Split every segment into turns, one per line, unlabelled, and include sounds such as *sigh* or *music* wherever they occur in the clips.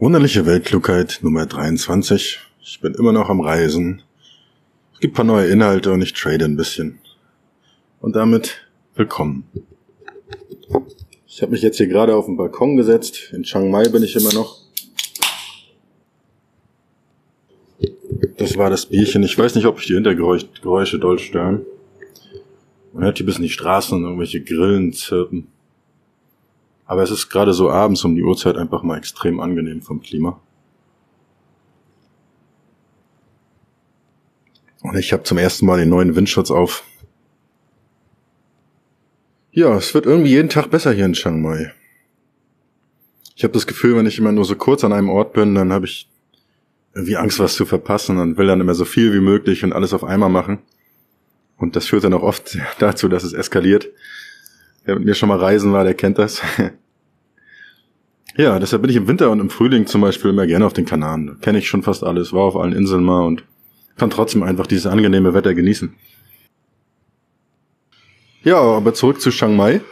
Wunderliche Weltklugheit Nummer 23. Ich bin immer noch am Reisen. Es gibt paar neue Inhalte und ich trade ein bisschen. Und damit willkommen. Ich habe mich jetzt hier gerade auf den Balkon gesetzt. In Chiang Mai bin ich immer noch. Das war das Bierchen. Ich weiß nicht, ob ich die Hintergeräusche doll stören. Man hört hier bis in die Straßen und irgendwelche Grillen zirpen. Aber es ist gerade so abends um die Uhrzeit einfach mal extrem angenehm vom Klima. Und ich habe zum ersten Mal den neuen Windschutz auf. Ja, es wird irgendwie jeden Tag besser hier in Chiang Mai. Ich habe das Gefühl, wenn ich immer nur so kurz an einem Ort bin, dann habe ich irgendwie Angst, was zu verpassen und will dann immer so viel wie möglich und alles auf einmal machen. Und das führt dann auch oft *laughs* dazu, dass es eskaliert. Wer mit mir schon mal reisen war, der kennt das. *laughs* ja, deshalb bin ich im Winter und im Frühling zum Beispiel immer gerne auf den Kanaren. Kenne ich schon fast alles, war auf allen Inseln mal und kann trotzdem einfach dieses angenehme Wetter genießen. Ja, aber zurück zu Chiang Mai.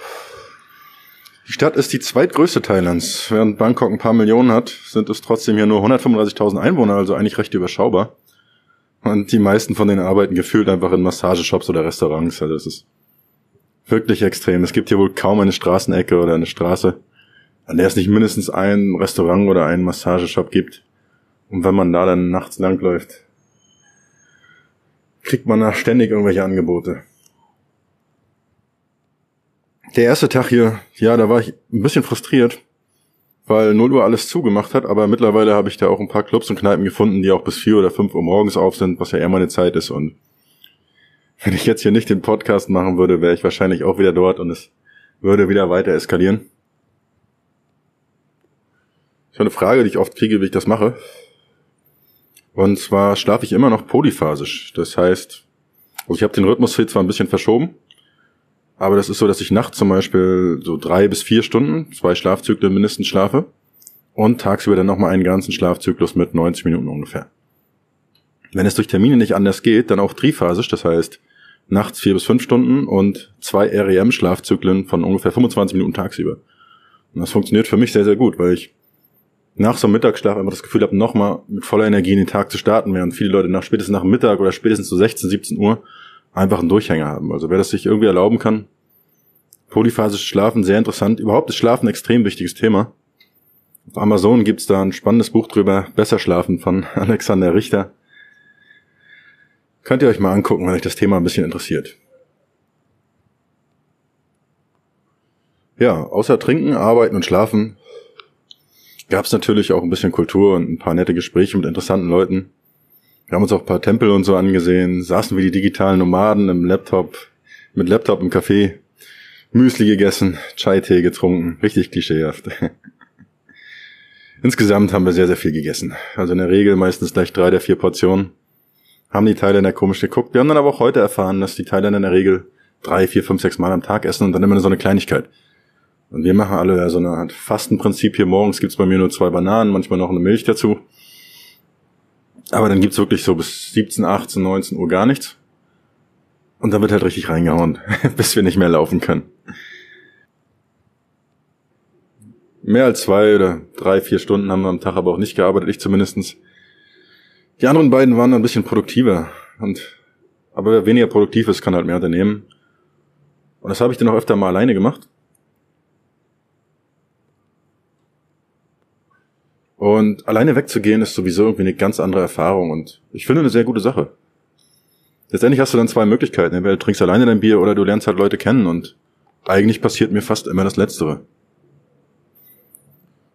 Die Stadt ist die zweitgrößte Thailands. Während Bangkok ein paar Millionen hat, sind es trotzdem hier nur 135.000 Einwohner, also eigentlich recht überschaubar. Und die meisten von denen arbeiten gefühlt einfach in Massageshops oder Restaurants. Also es ist wirklich extrem. Es gibt hier wohl kaum eine Straßenecke oder eine Straße, an der es nicht mindestens ein Restaurant oder einen Massageshop gibt. Und wenn man da dann nachts langläuft, kriegt man da ständig irgendwelche Angebote. Der erste Tag hier, ja, da war ich ein bisschen frustriert, weil 0 Uhr alles zugemacht hat, aber mittlerweile habe ich da auch ein paar Clubs und Kneipen gefunden, die auch bis 4 oder 5 Uhr morgens auf sind, was ja eher meine Zeit ist. Und wenn ich jetzt hier nicht den Podcast machen würde, wäre ich wahrscheinlich auch wieder dort und es würde wieder weiter eskalieren. Ich habe eine Frage, die ich oft kriege, wie ich das mache. Und zwar schlafe ich immer noch polyphasisch. Das heißt, also ich habe den Rhythmus zwar ein bisschen verschoben, aber das ist so, dass ich nachts zum Beispiel so drei bis vier Stunden, zwei Schlafzyklen mindestens schlafe und tagsüber dann nochmal einen ganzen Schlafzyklus mit 90 Minuten ungefähr. Wenn es durch Termine nicht anders geht, dann auch triphasisch, das heißt nachts vier bis fünf Stunden und zwei REM-Schlafzyklen von ungefähr 25 Minuten tagsüber. Und das funktioniert für mich sehr, sehr gut, weil ich nach so einem Mittagsschlaf einfach das Gefühl habe, nochmal mit voller Energie in den Tag zu starten, während viele Leute nach spätestens nach Mittag oder spätestens zu so 16, 17 Uhr einfach einen Durchhänger haben. Also wer das sich irgendwie erlauben kann, polyphasisches Schlafen, sehr interessant. Überhaupt ist Schlafen ein extrem wichtiges Thema. Auf Amazon gibt's da ein spannendes Buch drüber, Besser Schlafen von *laughs* Alexander Richter. Könnt ihr euch mal angucken, wenn euch das Thema ein bisschen interessiert. Ja, außer Trinken, Arbeiten und Schlafen gab's natürlich auch ein bisschen Kultur und ein paar nette Gespräche mit interessanten Leuten. Wir haben uns auch ein paar Tempel und so angesehen, saßen wie die digitalen Nomaden im Laptop, mit Laptop im Café, Müsli gegessen, Chai-Tee getrunken, richtig klischeehaft. *laughs* Insgesamt haben wir sehr, sehr viel gegessen. Also in der Regel meistens gleich drei der vier Portionen. Haben die Thailänder komisch geguckt. Wir haben dann aber auch heute erfahren, dass die Thailänder in der Regel drei, vier, fünf, sechs Mal am Tag essen und dann immer so eine Kleinigkeit. Und wir machen alle so eine Art Fastenprinzip hier. Morgens gibt's bei mir nur zwei Bananen, manchmal noch eine Milch dazu. Aber dann gibt's wirklich so bis 17, 18, 19 Uhr gar nichts. Und dann wird halt richtig reingehauen, *laughs* bis wir nicht mehr laufen können. Mehr als zwei oder drei, vier Stunden haben wir am Tag aber auch nicht gearbeitet, ich zumindestens. Die anderen beiden waren ein bisschen produktiver. Und, aber wer weniger produktiv ist, kann halt mehr unternehmen. Und das habe ich dann auch öfter mal alleine gemacht. Und alleine wegzugehen ist sowieso irgendwie eine ganz andere Erfahrung und ich finde eine sehr gute Sache. Letztendlich hast du dann zwei Möglichkeiten. Entweder du trinkst alleine dein Bier oder du lernst halt Leute kennen und eigentlich passiert mir fast immer das Letztere.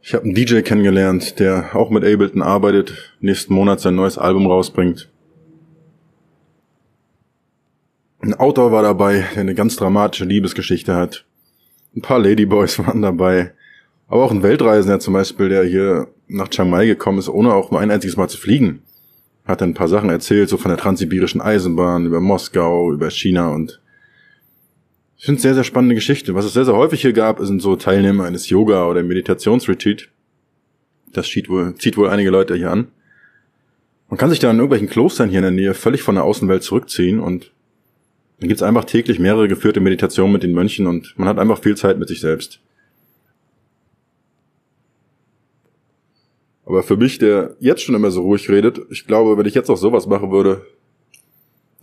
Ich habe einen DJ kennengelernt, der auch mit Ableton arbeitet, nächsten Monat sein neues Album rausbringt. Ein Autor war dabei, der eine ganz dramatische Liebesgeschichte hat. Ein paar Ladyboys *laughs* waren dabei. Aber auch ein Weltreisender zum Beispiel, der hier nach Chiang Mai gekommen ist, ohne auch nur ein einziges Mal zu fliegen. Hat ein paar Sachen erzählt, so von der transsibirischen Eisenbahn, über Moskau, über China und ich finde es sehr, sehr spannende Geschichte. Was es sehr, sehr häufig hier gab, sind so Teilnehmer eines Yoga- oder Meditationsretreat. Das zieht wohl, zieht wohl einige Leute hier an. Man kann sich da in irgendwelchen Klostern hier in der Nähe völlig von der Außenwelt zurückziehen und dann gibt's einfach täglich mehrere geführte Meditationen mit den Mönchen und man hat einfach viel Zeit mit sich selbst. Aber für mich, der jetzt schon immer so ruhig redet, ich glaube, wenn ich jetzt auch sowas machen würde,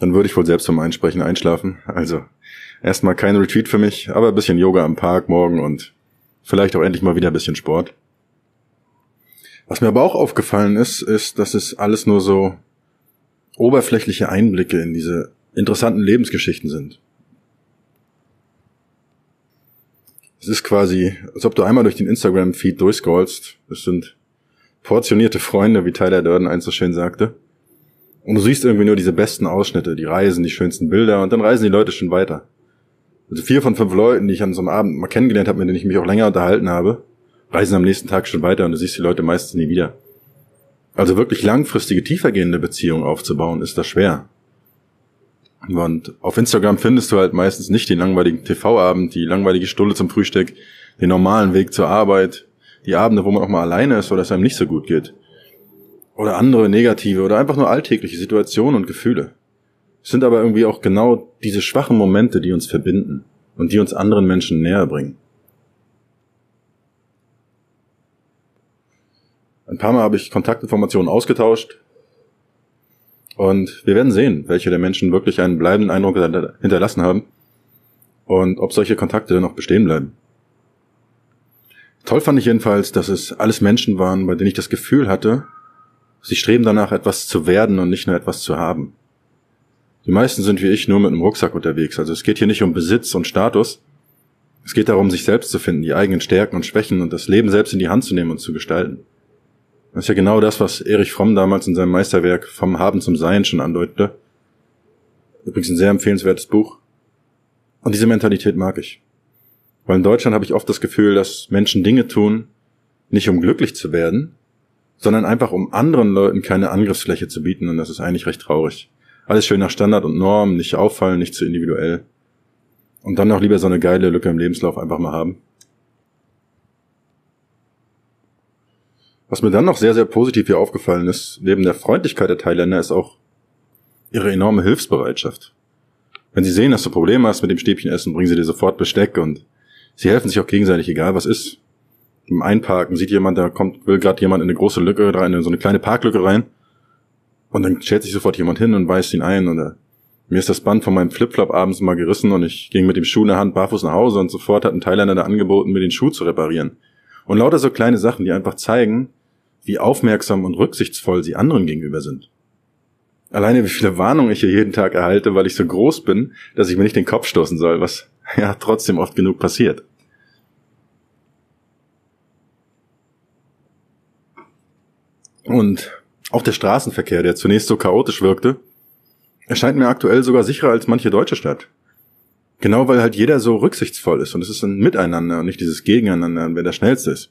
dann würde ich wohl selbst vom Einsprechen einschlafen. Also erstmal kein Retreat für mich, aber ein bisschen Yoga am Park morgen und vielleicht auch endlich mal wieder ein bisschen Sport. Was mir aber auch aufgefallen ist, ist, dass es alles nur so oberflächliche Einblicke in diese interessanten Lebensgeschichten sind. Es ist quasi, als ob du einmal durch den Instagram-Feed durchscrollst. Es sind portionierte Freunde, wie Tyler Durden eins so schön sagte. Und du siehst irgendwie nur diese besten Ausschnitte, die Reisen, die schönsten Bilder und dann reisen die Leute schon weiter. Also vier von fünf Leuten, die ich an so einem Abend mal kennengelernt habe, mit denen ich mich auch länger unterhalten habe, reisen am nächsten Tag schon weiter und du siehst die Leute meistens nie wieder. Also wirklich langfristige, tiefergehende Beziehungen aufzubauen, ist das schwer. Und auf Instagram findest du halt meistens nicht den langweiligen TV-Abend, die langweilige Stunde zum Frühstück, den normalen Weg zur Arbeit, die Abende, wo man auch mal alleine ist oder es einem nicht so gut geht. Oder andere negative oder einfach nur alltägliche Situationen und Gefühle. Sind aber irgendwie auch genau diese schwachen Momente, die uns verbinden und die uns anderen Menschen näher bringen. Ein paar Mal habe ich Kontaktinformationen ausgetauscht und wir werden sehen, welche der Menschen wirklich einen bleibenden Eindruck hinterlassen haben und ob solche Kontakte noch bestehen bleiben. Toll fand ich jedenfalls, dass es alles Menschen waren, bei denen ich das Gefühl hatte, sie streben danach, etwas zu werden und nicht nur etwas zu haben. Die meisten sind wie ich nur mit einem Rucksack unterwegs. Also es geht hier nicht um Besitz und Status. Es geht darum, sich selbst zu finden, die eigenen Stärken und Schwächen und das Leben selbst in die Hand zu nehmen und zu gestalten. Das ist ja genau das, was Erich Fromm damals in seinem Meisterwerk vom Haben zum Sein schon andeutete. Übrigens ein sehr empfehlenswertes Buch. Und diese Mentalität mag ich. Weil in Deutschland habe ich oft das Gefühl, dass Menschen Dinge tun, nicht um glücklich zu werden, sondern einfach um anderen Leuten keine Angriffsfläche zu bieten und das ist eigentlich recht traurig. Alles schön nach Standard und Norm, nicht auffallen, nicht zu individuell. Und dann noch lieber so eine geile Lücke im Lebenslauf einfach mal haben. Was mir dann noch sehr, sehr positiv hier aufgefallen ist, neben der Freundlichkeit der Thailänder, ist auch ihre enorme Hilfsbereitschaft. Wenn sie sehen, dass du Probleme hast mit dem Stäbchenessen, bringen sie dir sofort Besteck und sie helfen sich auch gegenseitig, egal was ist. Im Einparken sieht jemand, da kommt, will gerade jemand in eine große Lücke rein, in so eine kleine Parklücke rein. Und dann stellt sich sofort jemand hin und weist ihn ein. Und mir ist das Band von meinem Flipflop abends mal gerissen und ich ging mit dem Schuh in der Hand barfuß nach Hause und sofort hat ein Thailänder da angeboten, mir den Schuh zu reparieren. Und lauter so kleine Sachen, die einfach zeigen, wie aufmerksam und rücksichtsvoll sie anderen gegenüber sind. Alleine wie viele Warnungen ich hier jeden Tag erhalte, weil ich so groß bin, dass ich mir nicht den Kopf stoßen soll, was *laughs* ja trotzdem oft genug passiert. Und auch der Straßenverkehr, der zunächst so chaotisch wirkte, erscheint mir aktuell sogar sicherer als manche deutsche Stadt. Genau weil halt jeder so rücksichtsvoll ist und es ist ein Miteinander und nicht dieses Gegeneinander, wer der Schnellste ist.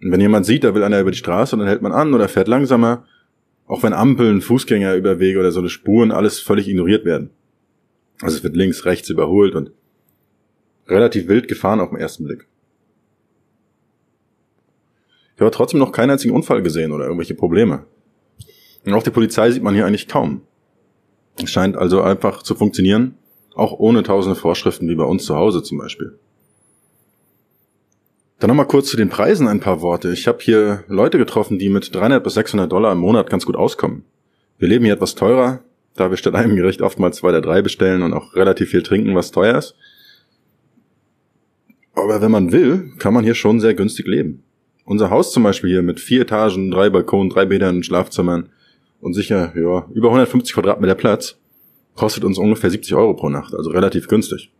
Und wenn jemand sieht, da will einer über die Straße und dann hält man an oder fährt langsamer, auch wenn Ampeln, Fußgängerüberwege oder so eine Spuren alles völlig ignoriert werden. Also es wird links, rechts überholt und relativ wild gefahren auf den ersten Blick. Ich habe trotzdem noch keinen einzigen Unfall gesehen oder irgendwelche Probleme. Und auch die Polizei sieht man hier eigentlich kaum. Es scheint also einfach zu funktionieren, auch ohne tausende Vorschriften wie bei uns zu Hause zum Beispiel. Dann nochmal kurz zu den Preisen ein paar Worte. Ich habe hier Leute getroffen, die mit 300 bis 600 Dollar im Monat ganz gut auskommen. Wir leben hier etwas teurer, da wir statt einem Gericht oftmals zwei oder drei bestellen und auch relativ viel trinken, was teuer ist. Aber wenn man will, kann man hier schon sehr günstig leben. Unser Haus zum Beispiel hier mit vier Etagen, drei Balkonen, drei Bädern, Schlafzimmern und sicher, ja, über 150 Quadratmeter Platz kostet uns ungefähr 70 Euro pro Nacht, also relativ günstig.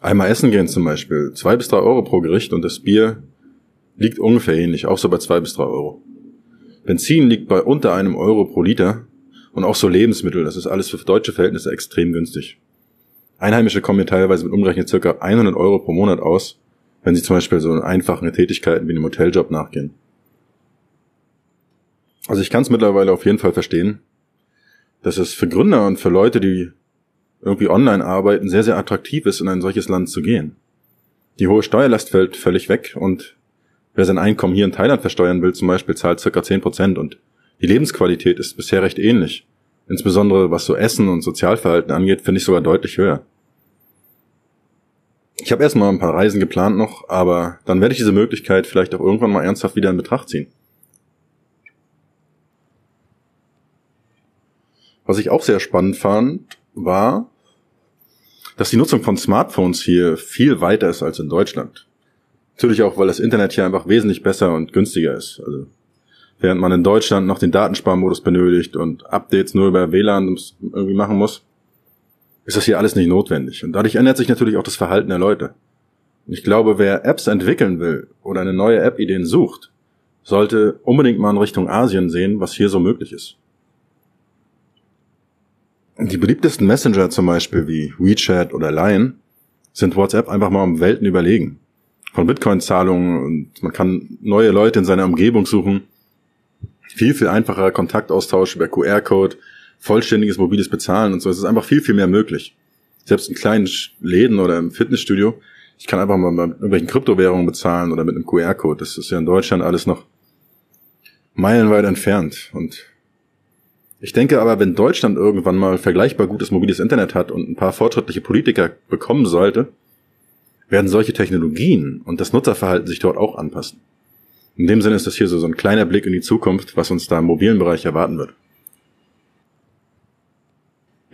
Einmal essen gehen zum Beispiel, zwei bis drei Euro pro Gericht und das Bier liegt ungefähr ähnlich, auch so bei zwei bis drei Euro. Benzin liegt bei unter einem Euro pro Liter und auch so Lebensmittel, das ist alles für deutsche Verhältnisse extrem günstig. Einheimische kommen hier teilweise mit umgerechnet circa 100 Euro pro Monat aus, wenn sie zum Beispiel so einfachen Tätigkeiten wie einem Hoteljob nachgehen. Also ich kann es mittlerweile auf jeden Fall verstehen, dass es für Gründer und für Leute, die irgendwie online arbeiten, sehr, sehr attraktiv ist, in ein solches Land zu gehen. Die hohe Steuerlast fällt völlig weg und wer sein Einkommen hier in Thailand versteuern will, zum Beispiel, zahlt circa 10 Prozent und die Lebensqualität ist bisher recht ähnlich. Insbesondere was so Essen und Sozialverhalten angeht, finde ich sogar deutlich höher. Ich habe erstmal ein paar Reisen geplant noch, aber dann werde ich diese Möglichkeit vielleicht auch irgendwann mal ernsthaft wieder in Betracht ziehen. Was ich auch sehr spannend fand, war, dass die Nutzung von Smartphones hier viel weiter ist als in Deutschland. Natürlich auch, weil das Internet hier einfach wesentlich besser und günstiger ist. Also, während man in Deutschland noch den Datensparmodus benötigt und Updates nur über WLAN irgendwie machen muss, ist das hier alles nicht notwendig. Und dadurch ändert sich natürlich auch das Verhalten der Leute. Und ich glaube, wer Apps entwickeln will oder eine neue App-Ideen sucht, sollte unbedingt mal in Richtung Asien sehen, was hier so möglich ist. Die beliebtesten Messenger zum Beispiel wie WeChat oder Line sind WhatsApp einfach mal um Welten überlegen. Von Bitcoin-Zahlungen und man kann neue Leute in seiner Umgebung suchen. Viel, viel einfacher Kontaktaustausch über QR-Code, vollständiges mobiles Bezahlen und so. Es ist einfach viel, viel mehr möglich. Selbst in kleinen Läden oder im Fitnessstudio. Ich kann einfach mal mit irgendwelchen Kryptowährungen bezahlen oder mit einem QR-Code. Das ist ja in Deutschland alles noch meilenweit entfernt. Und ich denke aber, wenn Deutschland irgendwann mal vergleichbar gutes mobiles Internet hat und ein paar fortschrittliche Politiker bekommen sollte, werden solche Technologien und das Nutzerverhalten sich dort auch anpassen. In dem Sinne ist das hier so, so ein kleiner Blick in die Zukunft, was uns da im mobilen Bereich erwarten wird.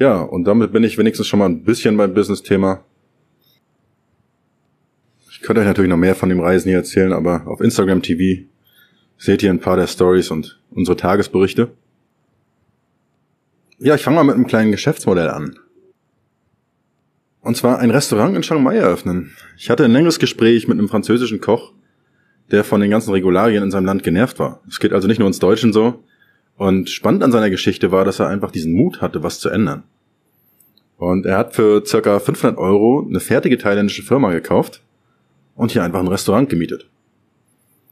Ja, und damit bin ich wenigstens schon mal ein bisschen beim Business-Thema. Ich könnte euch natürlich noch mehr von dem Reisen hier erzählen, aber auf Instagram TV seht ihr ein paar der Stories und unsere Tagesberichte. Ja, ich fange mal mit einem kleinen Geschäftsmodell an. Und zwar ein Restaurant in Chiang Mai eröffnen. Ich hatte ein längeres Gespräch mit einem französischen Koch, der von den ganzen Regularien in seinem Land genervt war. Es geht also nicht nur uns Deutschen so. Und spannend an seiner Geschichte war, dass er einfach diesen Mut hatte, was zu ändern. Und er hat für circa 500 Euro eine fertige thailändische Firma gekauft und hier einfach ein Restaurant gemietet.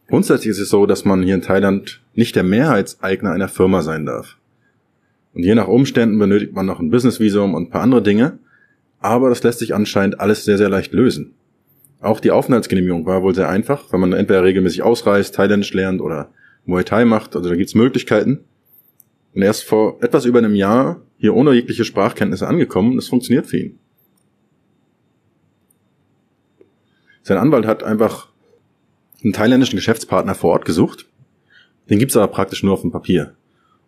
Grundsätzlich ist es so, dass man hier in Thailand nicht der Mehrheitseigner einer Firma sein darf. Und je nach Umständen benötigt man noch ein Businessvisum und ein paar andere Dinge. Aber das lässt sich anscheinend alles sehr, sehr leicht lösen. Auch die Aufenthaltsgenehmigung war wohl sehr einfach, wenn man entweder regelmäßig ausreist, Thailändisch lernt oder Muay Thai macht. Also da gibt's Möglichkeiten. Und er ist vor etwas über einem Jahr hier ohne jegliche Sprachkenntnisse angekommen. Das funktioniert für ihn. Sein Anwalt hat einfach einen thailändischen Geschäftspartner vor Ort gesucht. Den gibt's aber praktisch nur auf dem Papier.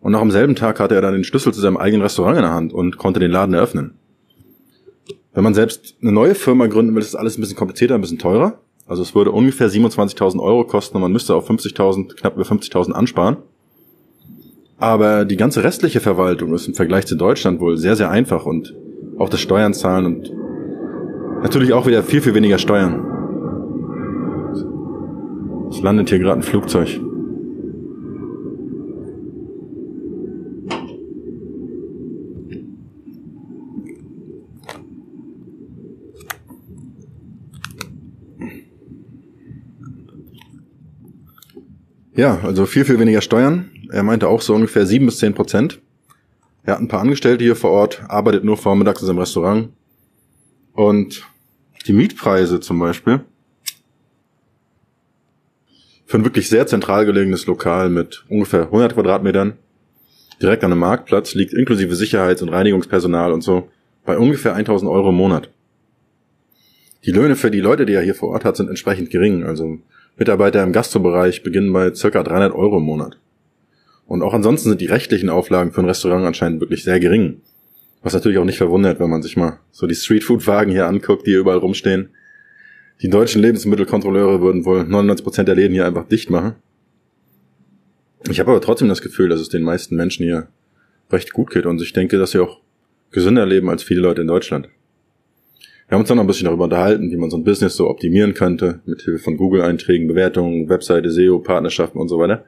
Und noch am selben Tag hatte er dann den Schlüssel zu seinem eigenen Restaurant in der Hand und konnte den Laden eröffnen. Wenn man selbst eine neue Firma gründen will, ist das alles ein bisschen komplizierter, ein bisschen teurer. Also es würde ungefähr 27.000 Euro kosten und man müsste auf 50.000, knapp über 50.000 ansparen. Aber die ganze restliche Verwaltung ist im Vergleich zu Deutschland wohl sehr, sehr einfach und auch das Steuern zahlen und natürlich auch wieder viel, viel weniger Steuern. Es landet hier gerade ein Flugzeug. Ja, also viel, viel weniger Steuern. Er meinte auch so ungefähr sieben bis zehn Prozent. Er hat ein paar Angestellte hier vor Ort, arbeitet nur vormittags in seinem Restaurant. Und die Mietpreise zum Beispiel für ein wirklich sehr zentral gelegenes Lokal mit ungefähr 100 Quadratmetern direkt an einem Marktplatz liegt inklusive Sicherheits- und Reinigungspersonal und so bei ungefähr 1000 Euro im Monat. Die Löhne für die Leute, die er hier vor Ort hat, sind entsprechend gering. Also Mitarbeiter im Gastrobereich beginnen bei circa 300 Euro im Monat. Und auch ansonsten sind die rechtlichen Auflagen für ein Restaurant anscheinend wirklich sehr gering. Was natürlich auch nicht verwundert, wenn man sich mal so die Streetfood-Wagen hier anguckt, die hier überall rumstehen. Die deutschen Lebensmittelkontrolleure würden wohl 99% der Läden hier einfach dicht machen. Ich habe aber trotzdem das Gefühl, dass es den meisten Menschen hier recht gut geht und ich denke, dass sie auch gesünder leben als viele Leute in Deutschland. Wir haben uns dann noch ein bisschen darüber unterhalten, wie man so ein Business so optimieren könnte, mit Hilfe von Google-Einträgen, Bewertungen, Webseite, SEO, Partnerschaften und so weiter.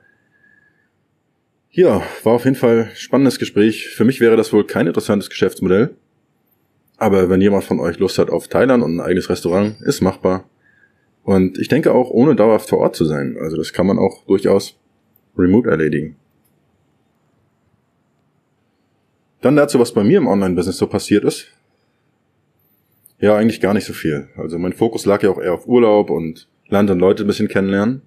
Ja, war auf jeden Fall spannendes Gespräch. Für mich wäre das wohl kein interessantes Geschäftsmodell. Aber wenn jemand von euch Lust hat auf Thailand und ein eigenes Restaurant, ist machbar. Und ich denke auch, ohne dauerhaft vor Ort zu sein. Also das kann man auch durchaus remote erledigen. Dann dazu, was bei mir im Online-Business so passiert ist. Ja, eigentlich gar nicht so viel. Also mein Fokus lag ja auch eher auf Urlaub und Land und Leute ein bisschen kennenlernen.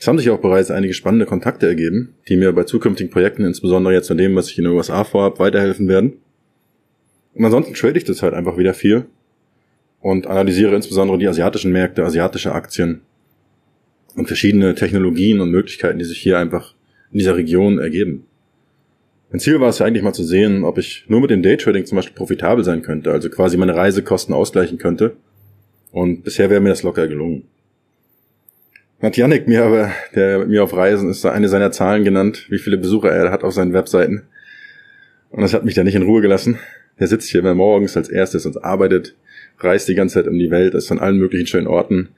Es haben sich auch bereits einige spannende Kontakte ergeben, die mir bei zukünftigen Projekten, insbesondere jetzt von dem, was ich in den USA vorhabe, weiterhelfen werden. Und ansonsten trade ich das halt einfach wieder viel. und analysiere insbesondere die asiatischen Märkte, asiatische Aktien und verschiedene Technologien und Möglichkeiten, die sich hier einfach in dieser Region ergeben. Mein Ziel war es ja eigentlich mal zu sehen, ob ich nur mit dem Daytrading zum Beispiel profitabel sein könnte, also quasi meine Reisekosten ausgleichen könnte. Und bisher wäre mir das locker gelungen. Hat Yannick mir aber, der mir auf Reisen ist, eine seiner Zahlen genannt, wie viele Besucher er hat auf seinen Webseiten. Und das hat mich da nicht in Ruhe gelassen. Er sitzt hier immer morgens als erstes und arbeitet, reist die ganze Zeit um die Welt, ist an allen möglichen schönen Orten,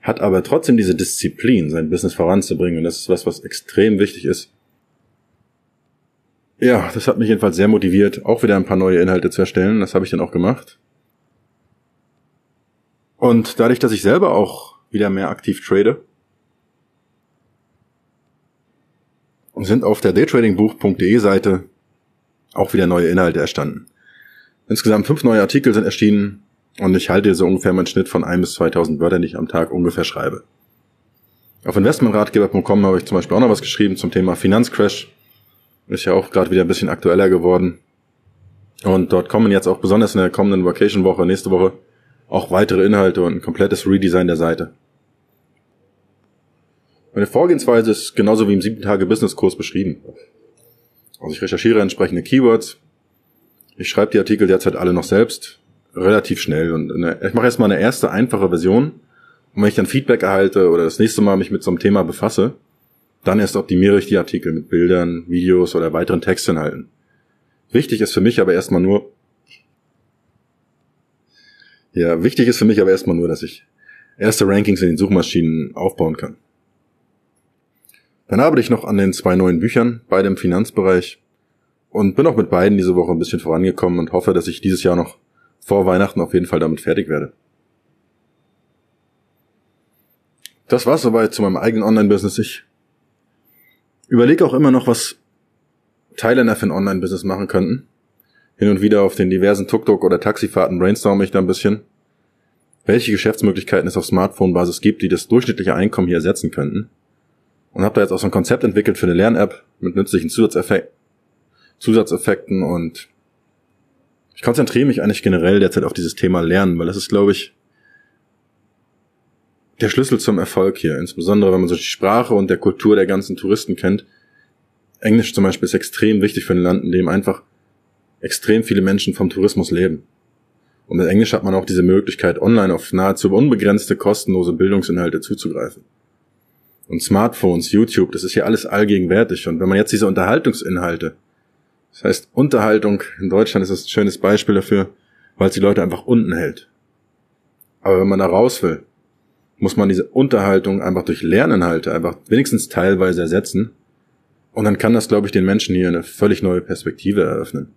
hat aber trotzdem diese Disziplin, sein Business voranzubringen. Und das ist was, was extrem wichtig ist. Ja, das hat mich jedenfalls sehr motiviert, auch wieder ein paar neue Inhalte zu erstellen. Das habe ich dann auch gemacht. Und dadurch, dass ich selber auch wieder mehr aktiv trade, sind auf der daytradingbuch.de Seite auch wieder neue Inhalte erstanden. Insgesamt fünf neue Artikel sind erschienen und ich halte so ungefähr meinen Schnitt von ein bis 2000 Wörtern, die ich am Tag ungefähr schreibe. Auf investmentratgeber.com habe ich zum Beispiel auch noch was geschrieben zum Thema Finanzcrash. Ist ja auch gerade wieder ein bisschen aktueller geworden. Und dort kommen jetzt auch besonders in der kommenden Vacation-Woche, nächste Woche, auch weitere Inhalte und ein komplettes Redesign der Seite. Meine Vorgehensweise ist genauso wie im 7-Tage-Business-Kurs beschrieben. Also ich recherchiere entsprechende Keywords. Ich schreibe die Artikel derzeit alle noch selbst, relativ schnell. Und ich mache erstmal eine erste einfache Version. Und wenn ich dann Feedback erhalte oder das nächste Mal mich mit so einem Thema befasse, dann erst optimiere ich die Artikel mit Bildern, Videos oder weiteren Textinhalten. Wichtig ist für mich aber erstmal nur, ja, wichtig ist für mich aber erstmal nur, dass ich erste Rankings in den Suchmaschinen aufbauen kann. Dann arbeite ich noch an den zwei neuen Büchern, beide im Finanzbereich und bin auch mit beiden diese Woche ein bisschen vorangekommen und hoffe, dass ich dieses Jahr noch vor Weihnachten auf jeden Fall damit fertig werde. Das war's soweit zu meinem eigenen Online-Business. Ich überlege auch immer noch, was Thailänder für ein Online-Business machen könnten. Hin und wieder auf den diversen Tuk-Tuk oder Taxifahrten brainstorme ich da ein bisschen, welche Geschäftsmöglichkeiten es auf Smartphone-Basis gibt, die das durchschnittliche Einkommen hier ersetzen könnten und habe da jetzt auch so ein Konzept entwickelt für eine Lern-App mit nützlichen Zusatzeffek Zusatzeffekten und ich konzentriere mich eigentlich generell derzeit auf dieses Thema Lernen, weil das ist, glaube ich, der Schlüssel zum Erfolg hier, insbesondere wenn man so die Sprache und der Kultur der ganzen Touristen kennt. Englisch zum Beispiel ist extrem wichtig für ein Land, in dem einfach extrem viele Menschen vom Tourismus leben. Und mit Englisch hat man auch diese Möglichkeit, online auf nahezu unbegrenzte kostenlose Bildungsinhalte zuzugreifen und Smartphones, YouTube, das ist ja alles allgegenwärtig. Und wenn man jetzt diese Unterhaltungsinhalte, das heißt Unterhaltung in Deutschland ist das ein schönes Beispiel dafür, weil es die Leute einfach unten hält. Aber wenn man da raus will, muss man diese Unterhaltung einfach durch Lerninhalte einfach wenigstens teilweise ersetzen. Und dann kann das, glaube ich, den Menschen hier eine völlig neue Perspektive eröffnen.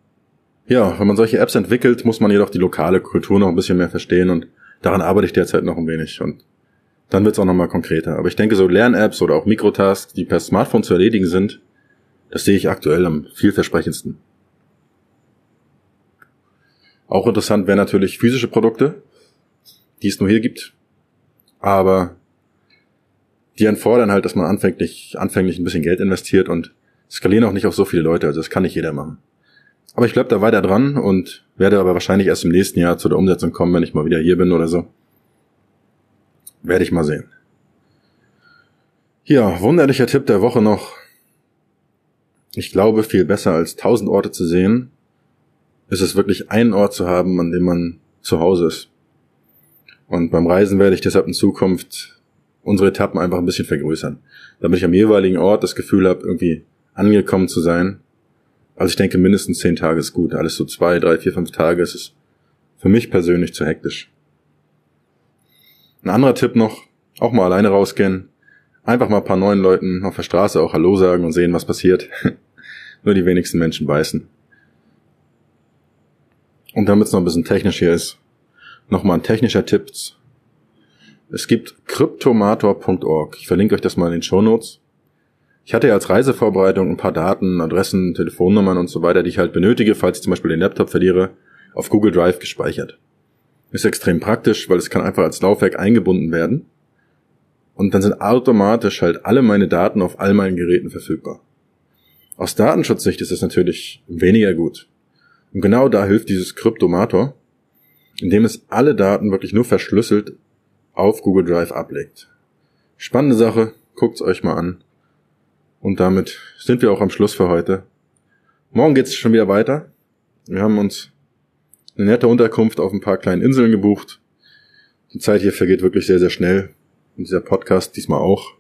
Ja, wenn man solche Apps entwickelt, muss man jedoch die lokale Kultur noch ein bisschen mehr verstehen und daran arbeite ich derzeit noch ein wenig. Und dann wird es auch nochmal konkreter. Aber ich denke, so Lern-Apps oder auch Mikrotasks, die per Smartphone zu erledigen sind, das sehe ich aktuell am vielversprechendsten. Auch interessant wären natürlich physische Produkte, die es nur hier gibt, aber die erfordern halt, dass man anfänglich, anfänglich ein bisschen Geld investiert und skalieren auch nicht auf so viele Leute, also das kann nicht jeder machen. Aber ich bleib da weiter dran und werde aber wahrscheinlich erst im nächsten Jahr zu der Umsetzung kommen, wenn ich mal wieder hier bin oder so. Werde ich mal sehen. Ja, wunderlicher Tipp der Woche noch. Ich glaube, viel besser als tausend Orte zu sehen, ist es wirklich einen Ort zu haben, an dem man zu Hause ist. Und beim Reisen werde ich deshalb in Zukunft unsere Etappen einfach ein bisschen vergrößern, damit ich am jeweiligen Ort das Gefühl habe, irgendwie angekommen zu sein. Also ich denke, mindestens zehn Tage ist gut. Alles so zwei, drei, vier, fünf Tage ist es für mich persönlich zu hektisch. Ein anderer Tipp noch, auch mal alleine rausgehen. Einfach mal ein paar neuen Leuten auf der Straße auch Hallo sagen und sehen, was passiert. *laughs* Nur die wenigsten Menschen beißen. Und damit es noch ein bisschen technisch hier ist, nochmal ein technischer Tipp. Es gibt cryptomator.org. Ich verlinke euch das mal in den Show Notes. Ich hatte ja als Reisevorbereitung ein paar Daten, Adressen, Telefonnummern und so weiter, die ich halt benötige, falls ich zum Beispiel den Laptop verliere, auf Google Drive gespeichert. Ist extrem praktisch, weil es kann einfach als Laufwerk eingebunden werden. Und dann sind automatisch halt alle meine Daten auf all meinen Geräten verfügbar. Aus Datenschutzsicht ist es natürlich weniger gut. Und genau da hilft dieses Kryptomator. Indem es alle Daten wirklich nur verschlüsselt auf Google Drive ablegt. Spannende Sache, guckt's euch mal an. Und damit sind wir auch am Schluss für heute. Morgen geht's schon wieder weiter. Wir haben uns eine nette Unterkunft auf ein paar kleinen Inseln gebucht. Die Zeit hier vergeht wirklich sehr, sehr schnell. Und dieser Podcast diesmal auch.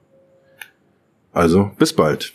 Also, bis bald.